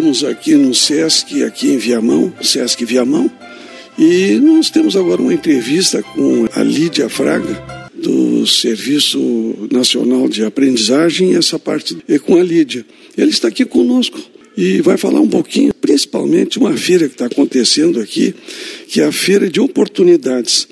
estamos aqui no SESC, aqui em Viamão, SESC Viamão, e nós temos agora uma entrevista com a Lídia Fraga, do Serviço Nacional de Aprendizagem, essa parte é com a Lídia. Ele está aqui conosco e vai falar um pouquinho, principalmente uma feira que está acontecendo aqui, que é a Feira de Oportunidades.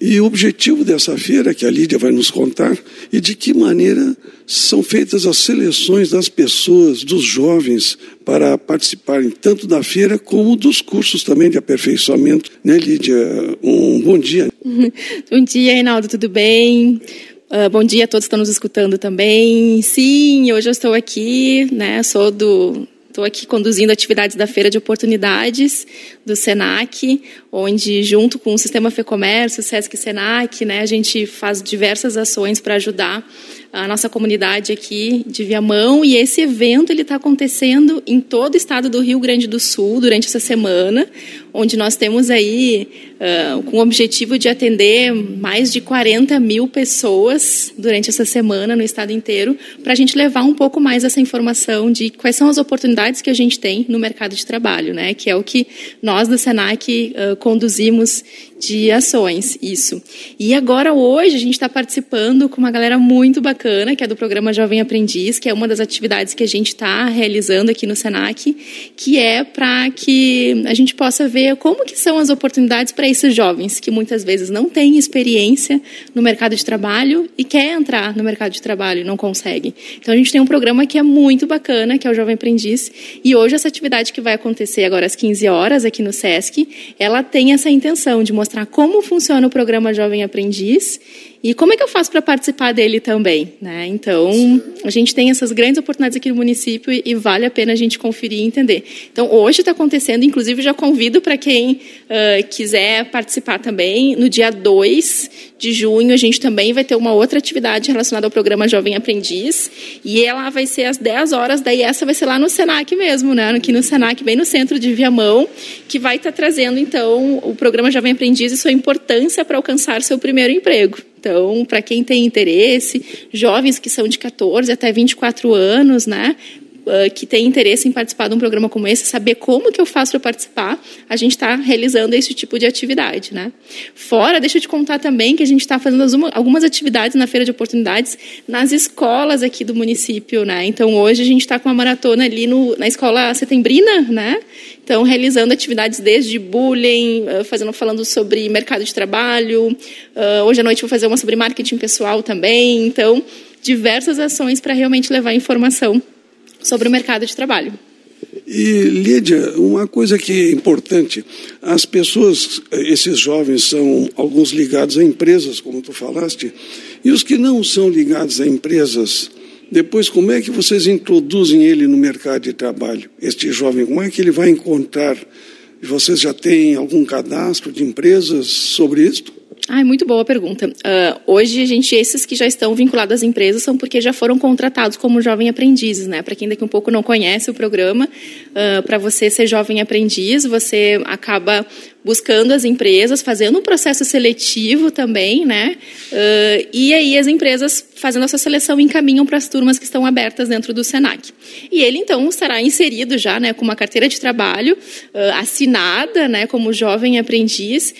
E o objetivo dessa feira, que a Lídia vai nos contar, e de que maneira são feitas as seleções das pessoas, dos jovens, para participarem tanto da feira como dos cursos também de aperfeiçoamento. Né, Lídia? Um bom dia. bom dia, Reinaldo, tudo bem? Uh, bom dia a todos que estão nos escutando também. Sim, hoje eu estou aqui, né? Sou do Estou aqui conduzindo atividades da Feira de Oportunidades do SENAC, onde, junto com o Sistema FEComércio, SESC e SENAC, né, a gente faz diversas ações para ajudar a nossa comunidade aqui de Viamão. E esse evento ele está acontecendo em todo o estado do Rio Grande do Sul durante essa semana, onde nós temos aí uh, com o objetivo de atender mais de 40 mil pessoas durante essa semana no estado inteiro, para a gente levar um pouco mais essa informação de quais são as oportunidades que a gente tem no mercado de trabalho, né? Que é o que nós do Senac uh, conduzimos de ações, isso. E agora hoje a gente está participando com uma galera muito bacana, que é do programa Jovem Aprendiz, que é uma das atividades que a gente está realizando aqui no Senac, que é para que a gente possa ver como que são as oportunidades para esses jovens que muitas vezes não têm experiência no mercado de trabalho e quer entrar no mercado de trabalho e não consegue. Então a gente tem um programa que é muito bacana, que é o Jovem Aprendiz, e hoje essa atividade que vai acontecer agora às 15 horas aqui no SESC, ela tem essa intenção de mostrar como funciona o programa Jovem Aprendiz e como é que eu faço para participar dele também? Né? Então, a gente tem essas grandes oportunidades aqui no município e, vale a pena a gente conferir e entender. Então, hoje está acontecendo, inclusive já convido para quem uh, quiser participar também. No dia 2 de junho, a gente também vai ter uma outra atividade relacionada ao programa Jovem Aprendiz. E ela vai ser às 10 horas, daí essa vai ser lá no SENAC mesmo, né? aqui no SENAC, bem no centro de Viamão, que vai estar tá trazendo, então, o programa Jovem Aprendiz e sua importância para alcançar seu primeiro emprego. Então, para quem tem interesse, jovens que são de 14 até 24 anos, né? Uh, que tem interesse em participar de um programa como esse, saber como que eu faço para participar, a gente está realizando esse tipo de atividade, né? Fora, deixa eu te contar também que a gente está fazendo algumas atividades na feira de oportunidades nas escolas aqui do município, né? Então hoje a gente está com uma maratona ali no, na escola setembrina, né? Então, realizando atividades desde bullying, ah, fazendo, falando sobre mercado de trabalho. Ah, hoje à noite vou fazer uma sobre marketing pessoal também. Então, diversas ações para realmente levar informação sobre o mercado de trabalho. E, Lídia, uma coisa que é importante, as pessoas, esses jovens são alguns ligados a empresas, como tu falaste, e os que não são ligados a empresas, depois, como é que vocês introduzem ele no mercado de trabalho? Este jovem, como é que ele vai encontrar? Vocês já têm algum cadastro de empresas sobre isso? Ah, muito boa pergunta. Uh, hoje, a gente, esses que já estão vinculados às empresas são porque já foram contratados como jovem aprendizes, né? Para quem daqui um pouco não conhece o programa, uh, para você ser jovem aprendiz, você acaba buscando as empresas, fazendo um processo seletivo também, né? Uh, e aí as empresas fazendo essa seleção encaminham para as turmas que estão abertas dentro do Senac. E ele então estará inserido já, né, com uma carteira de trabalho assinada, né, como jovem aprendiz,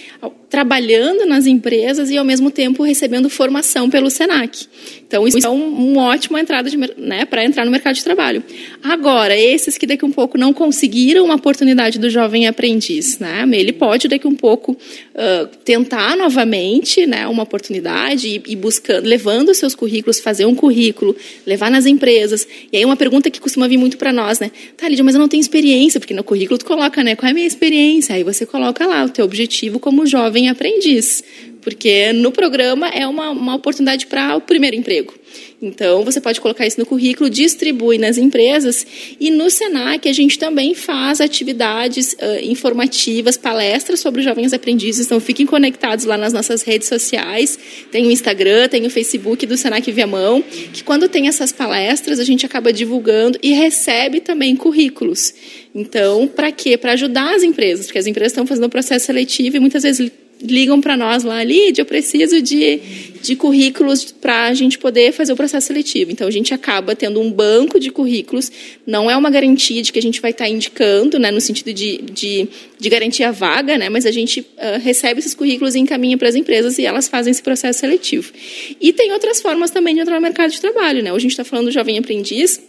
trabalhando nas empresas e ao mesmo tempo recebendo formação pelo Senac. Então isso é um, um ótima entrada né, para entrar no mercado de trabalho. Agora esses que daqui um pouco não conseguiram uma oportunidade do jovem aprendiz, né, ele pode daqui um pouco uh, tentar novamente né, uma oportunidade e, e, buscando, levando seus currículos, fazer um currículo, levar nas empresas. E aí uma pergunta que costuma vir muito para nós, né? Tá, Lídia, mas eu não tenho experiência, porque no currículo tu coloca, né? Qual é a minha experiência? Aí você coloca lá o teu objetivo como jovem aprendiz. Porque no programa é uma, uma oportunidade para o primeiro emprego. Então, você pode colocar isso no currículo, distribui nas empresas. E no SENAC, a gente também faz atividades uh, informativas, palestras sobre jovens aprendizes. Então, fiquem conectados lá nas nossas redes sociais. Tem o Instagram, tem o Facebook do SENAC Viamão, que quando tem essas palestras, a gente acaba divulgando e recebe também currículos. Então, para quê? Para ajudar as empresas, porque as empresas estão fazendo um processo seletivo e muitas vezes ligam para nós lá, Lídia, eu preciso de, de currículos para a gente poder fazer o processo seletivo. Então, a gente acaba tendo um banco de currículos, não é uma garantia de que a gente vai estar tá indicando, né, no sentido de, de, de garantir a vaga, né, mas a gente uh, recebe esses currículos e encaminha para as empresas e elas fazem esse processo seletivo. E tem outras formas também de entrar no mercado de trabalho. Né? Hoje a gente está falando do jovem aprendiz,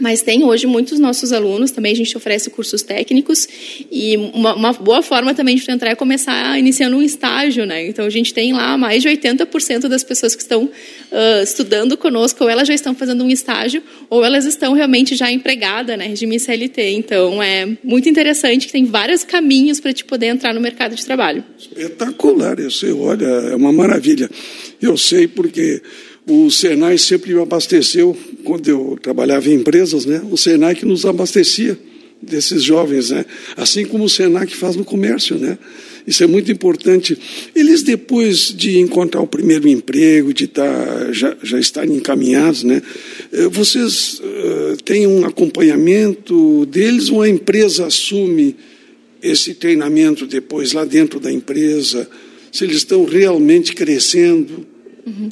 mas tem hoje muitos nossos alunos, também a gente oferece cursos técnicos e uma, uma, boa forma também de entrar é começar iniciando um estágio, né? Então a gente tem lá mais de 80% das pessoas que estão uh, estudando conosco, ou elas já estão fazendo um estágio, ou elas estão realmente já empregadas, né? Regime CLT. Então é muito interessante que tem vários caminhos para te poder entrar no mercado de trabalho. Espetacular, eu sei, olha, é uma maravilha. Eu sei porque o Senai sempre me abasteceu, quando eu trabalhava em empresas, né? o Senai que nos abastecia desses jovens, né? assim como o Senai que faz no comércio. Né? Isso é muito importante. Eles, depois de encontrar o primeiro emprego, de estar, já, já estarem encaminhados, né? Eh, vocês uh, têm um acompanhamento deles ou a empresa assume esse treinamento depois lá dentro da empresa? Se eles estão realmente crescendo? Uhum.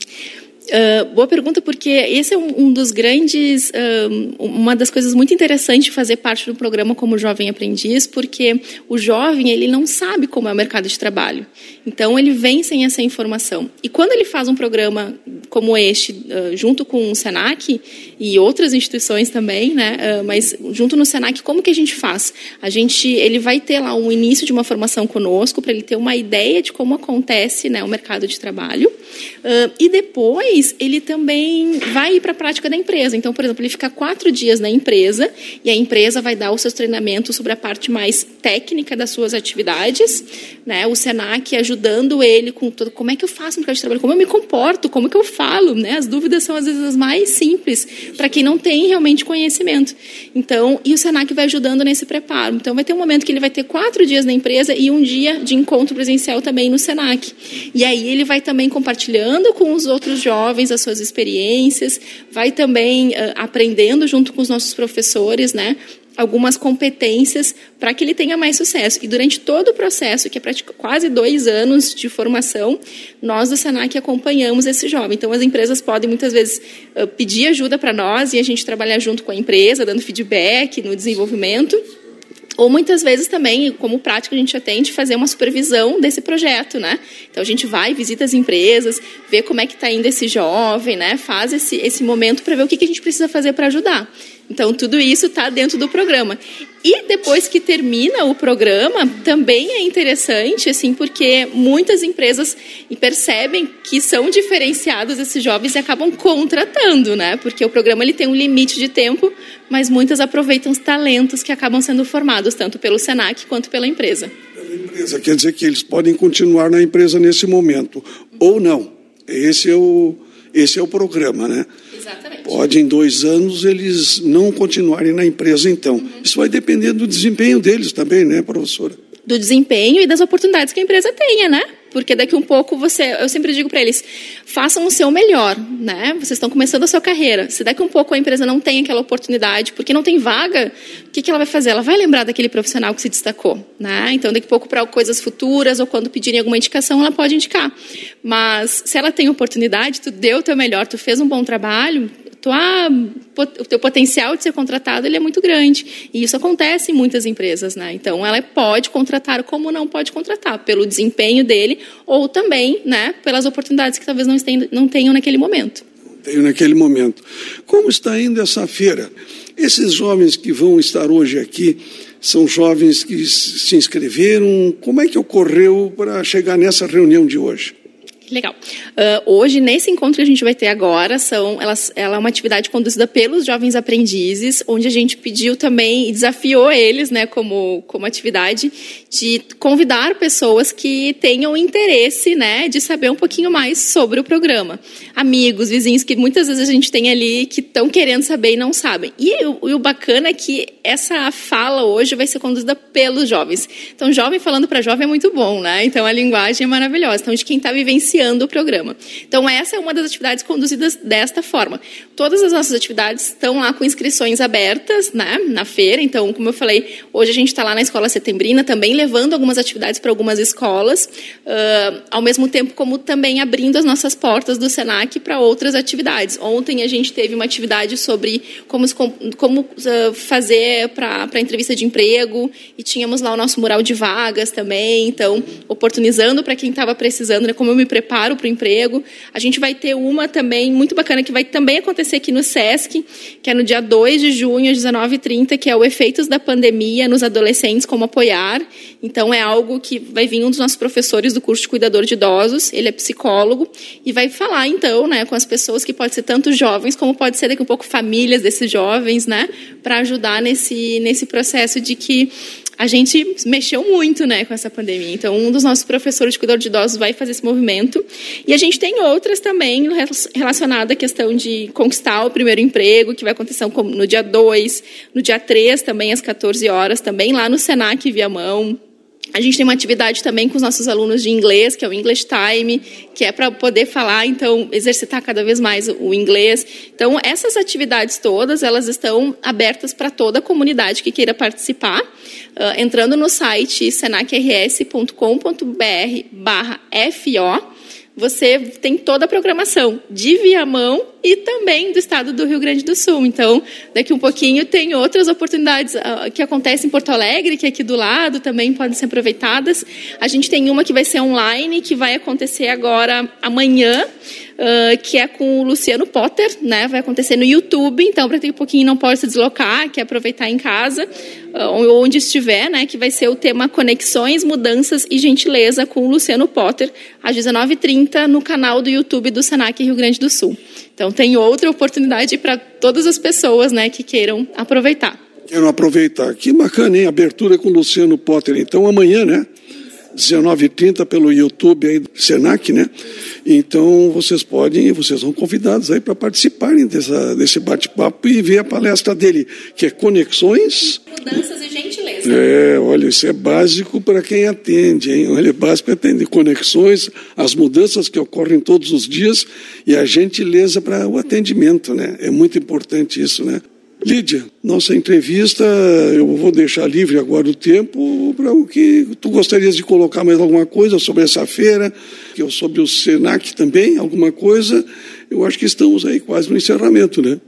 Uh, boa pergunta, porque esse é um, um dos grandes, uh, uma das coisas muito interessantes de fazer parte do programa como jovem aprendiz, porque o jovem ele não sabe como é o mercado de trabalho, então ele vem sem essa informação. E quando ele faz um programa como este, uh, junto com o Senac e outras instituições também, né, mas junto no Senac, como que a gente faz? A gente, ele vai ter lá um início de uma formação conosco para ele ter uma ideia de como acontece, né, o mercado de trabalho, e depois ele também vai ir para a prática da empresa. Então, por exemplo, ele fica quatro dias na empresa e a empresa vai dar os seus treinamentos sobre a parte mais técnica das suas atividades, né? O Senac ajudando ele com todo, como é que eu faço no mercado de trabalho, como eu me comporto, como que eu falo, né? As dúvidas são às vezes as mais simples para quem não tem realmente conhecimento. Então, e o Senac vai ajudando nesse preparo. Então, vai ter um momento que ele vai ter quatro dias na empresa e um dia de encontro presencial também no Senac. E aí ele vai também compartilhando com os outros jovens as suas experiências, vai também uh, aprendendo junto com os nossos professores, né? Algumas competências para que ele tenha mais sucesso. E durante todo o processo, que é quase dois anos de formação, nós do Senac acompanhamos esse jovem. Então, as empresas podem muitas vezes pedir ajuda para nós e a gente trabalhar junto com a empresa, dando feedback no desenvolvimento. Ou muitas vezes também, como prática, a gente atende fazer uma supervisão desse projeto, né? Então a gente vai, visita as empresas, vê como é que está indo esse jovem, né? Faz esse, esse momento para ver o que, que a gente precisa fazer para ajudar. Então, tudo isso está dentro do programa. E depois que termina o programa, também é interessante, assim, porque muitas empresas percebem que são diferenciados esses jovens e acabam contratando, né? Porque o programa ele tem um limite de tempo, mas muitas aproveitam os talentos que acabam sendo formados, tanto pelo SENAC quanto pela empresa. Pela empresa, quer dizer que eles podem continuar na empresa nesse momento, ou não. Esse é o, esse é o programa, né? Exatamente. Pode, em dois anos, eles não continuarem na empresa, então. Uhum. Isso vai depender do desempenho deles também, né, professora? Do desempenho e das oportunidades que a empresa tenha, né? Porque daqui um pouco você, eu sempre digo para eles, façam o seu melhor, né? Vocês estão começando a sua carreira. Se daqui um pouco a empresa não tem aquela oportunidade, porque não tem vaga, o que, que ela vai fazer? Ela vai lembrar daquele profissional que se destacou, né? Então daqui a pouco para coisas futuras ou quando pedirem alguma indicação, ela pode indicar. Mas se ela tem oportunidade, tu deu o teu melhor, tu fez um bom trabalho, tua, o teu potencial de ser contratado ele é muito grande. E isso acontece em muitas empresas. Né? Então, ela pode contratar como não pode contratar, pelo desempenho dele ou também né, pelas oportunidades que talvez não, tenham, não tenham naquele momento. Tenho naquele momento. Como está indo essa feira? Esses jovens que vão estar hoje aqui são jovens que se inscreveram. Como é que ocorreu para chegar nessa reunião de hoje? Legal. Uh, hoje, nesse encontro que a gente vai ter agora, são, elas, ela é uma atividade conduzida pelos jovens aprendizes, onde a gente pediu também e desafiou eles, né, como, como atividade, de convidar pessoas que tenham interesse, né, de saber um pouquinho mais sobre o programa. Amigos, vizinhos que muitas vezes a gente tem ali que estão querendo saber e não sabem. E e o bacana é que essa fala hoje vai ser conduzida pelos jovens. Então, jovem falando para jovem é muito bom, né? Então, a linguagem é maravilhosa. Então, de quem está vivenciando o programa. Então, essa é uma das atividades conduzidas desta forma. Todas as nossas atividades estão lá com inscrições abertas, né? Na feira. Então, como eu falei, hoje a gente está lá na Escola Setembrina também levando algumas atividades para algumas escolas, uh, ao mesmo tempo como também abrindo as nossas portas do Senac para outras atividades. Ontem a gente teve uma atividade sobre como, como uh, fazer para a entrevista de emprego e tínhamos lá o nosso mural de vagas também, então oportunizando para quem estava precisando, né, como eu me preparo para o emprego. A gente vai ter uma também muito bacana que vai também acontecer aqui no SESC, que é no dia 2 de junho, às 19h30, que é o Efeitos da Pandemia nos Adolescentes, como apoiar. Então é algo que vai vir um dos nossos professores do curso de cuidador de idosos, ele é psicólogo, e vai falar então né, com as pessoas que pode ser tanto jovens como pode ser daqui um pouco famílias desses jovens, né, para ajudar nesse, nesse processo de que a gente mexeu muito né, com essa pandemia. Então, um dos nossos professores de cuidador de idosos vai fazer esse movimento. E a gente tem outras também relacionadas à questão de conquistar o primeiro emprego, que vai acontecer no dia 2, no dia 3, também às 14 horas, também lá no Senac Viamão. A gente tem uma atividade também com os nossos alunos de inglês, que é o English Time, que é para poder falar, então, exercitar cada vez mais o inglês. Então, essas atividades todas, elas estão abertas para toda a comunidade que queira participar, uh, entrando no site senacrs.com.br barra FO, você tem toda a programação de Viamão e também do estado do Rio Grande do Sul. Então, daqui um pouquinho tem outras oportunidades uh, que acontecem em Porto Alegre, que aqui do lado, também podem ser aproveitadas. A gente tem uma que vai ser online, que vai acontecer agora amanhã, uh, que é com o Luciano Potter, né? Vai acontecer no YouTube, então para ter um pouquinho não pode se deslocar, quer aproveitar em casa, uh, onde estiver, né? Que vai ser o tema Conexões, Mudanças e Gentileza com o Luciano Potter, às 19h30, no canal do YouTube do Senac Rio Grande do Sul. Então tem outra oportunidade para todas as pessoas, né, que queiram aproveitar. Quero aproveitar. Que bacana, hein? Abertura com o Luciano Potter. Então amanhã, né? 19h30 pelo YouTube aí do Senac, né? Então vocês podem, vocês são convidados aí para participarem dessa, desse bate-papo e ver a palestra dele, que é Conexões. Mudanças e gentileza. É, olha, isso é básico para quem atende, hein? Olha, é básico atender conexões, as mudanças que ocorrem todos os dias e a gentileza para o atendimento, né? É muito importante isso, né? Lídia, nossa entrevista, eu vou deixar livre agora o tempo para o que tu gostarias de colocar mais alguma coisa sobre essa feira, que sobre o Senac também, alguma coisa. Eu acho que estamos aí quase no encerramento, né?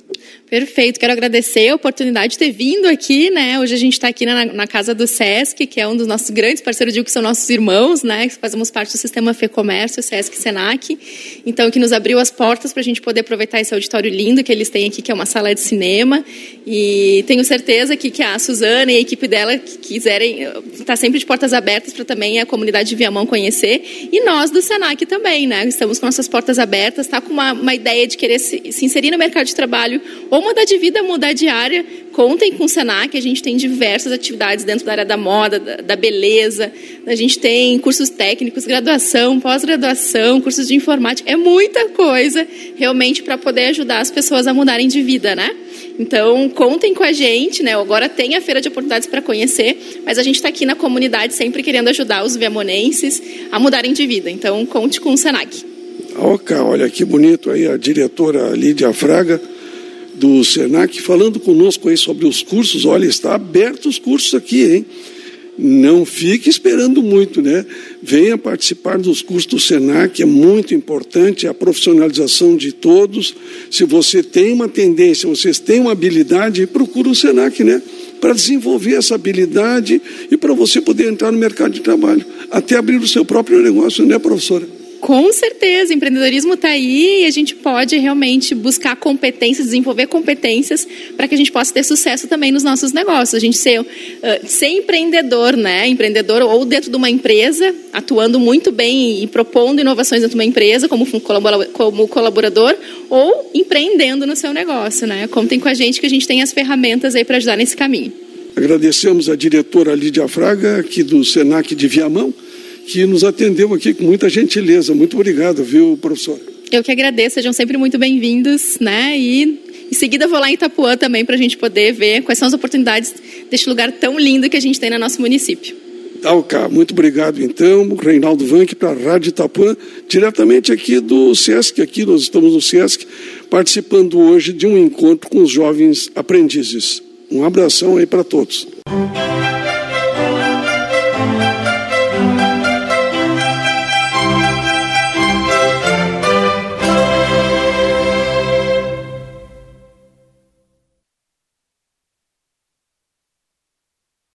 Perfeito, quero agradecer a oportunidade de ter vindo aqui, né? Hoje a gente está aqui na, na, casa do SESC, que é um dos nossos grandes parceiros, digo que são nossos irmãos, né? Que fazemos parte do sistema FEComércio, SESC Senac. Então, que nos abriu as portas para a gente poder aproveitar esse auditório lindo que eles têm aqui, que é uma sala de cinema. E tenho certeza que, que a Suzana e a equipe dela que quiserem, está sempre de portas abertas para também a comunidade de Viamão conhecer. E nós do Senac também, né? Estamos com nossas portas abertas, está com uma, uma ideia de querer se, se inserir no mercado de trabalho ou ou mudar de vida, mudar de área, contem com o Senac, a gente tem diversas atividades dentro da área da moda, da, da beleza, a gente tem cursos técnicos, graduação, pós-graduação, cursos de informática, é muita coisa realmente para poder ajudar as pessoas a mudarem de vida, né? Então, contem com a gente, né? Agora tem a feira de oportunidades para conhecer, mas a gente está aqui na comunidade sempre querendo ajudar os viamonenses a mudarem de vida. Então, conte com o Senac. Ok, olha que bonito aí a diretora Lídia Fraga do Senac falando conosco aí sobre os cursos. Olha, está aberto os cursos aqui, hein? Não fique esperando muito, né? Venha participar dos cursos do Senac, é muito importante a profissionalização de todos. Se você tem uma tendência, vocês têm uma habilidade, procura o Senac, né? Para desenvolver essa habilidade e para você poder entrar no mercado de trabalho, até abrir o seu próprio negócio, né, professora? Com certeza, empreendedorismo está aí e a gente pode realmente buscar competências, desenvolver competências para que a gente possa ter sucesso também nos nossos negócios. A gente ser, uh, ser empreendedor, né? Empreendedor ou dentro de uma empresa, atuando muito bem e propondo inovações dentro de uma empresa como, como colaborador ou empreendendo no seu negócio, né? Contem com a gente que a gente tem as ferramentas aí para ajudar nesse caminho. Agradecemos a diretora Lídia Fraga, aqui do Senac de Viamão que nos atendeu aqui com muita gentileza. Muito obrigado, viu, professor? Eu que agradeço, sejam sempre muito bem-vindos, né? E Em seguida, vou lá em Itapuã também para a gente poder ver quais são as oportunidades deste lugar tão lindo que a gente tem no nosso município. Tá, ok. Muito obrigado, então, Reinaldo Vanck, para a Rádio Itapuã, diretamente aqui do SESC. Aqui nós estamos no SESC, participando hoje de um encontro com os jovens aprendizes. Um abração aí para todos.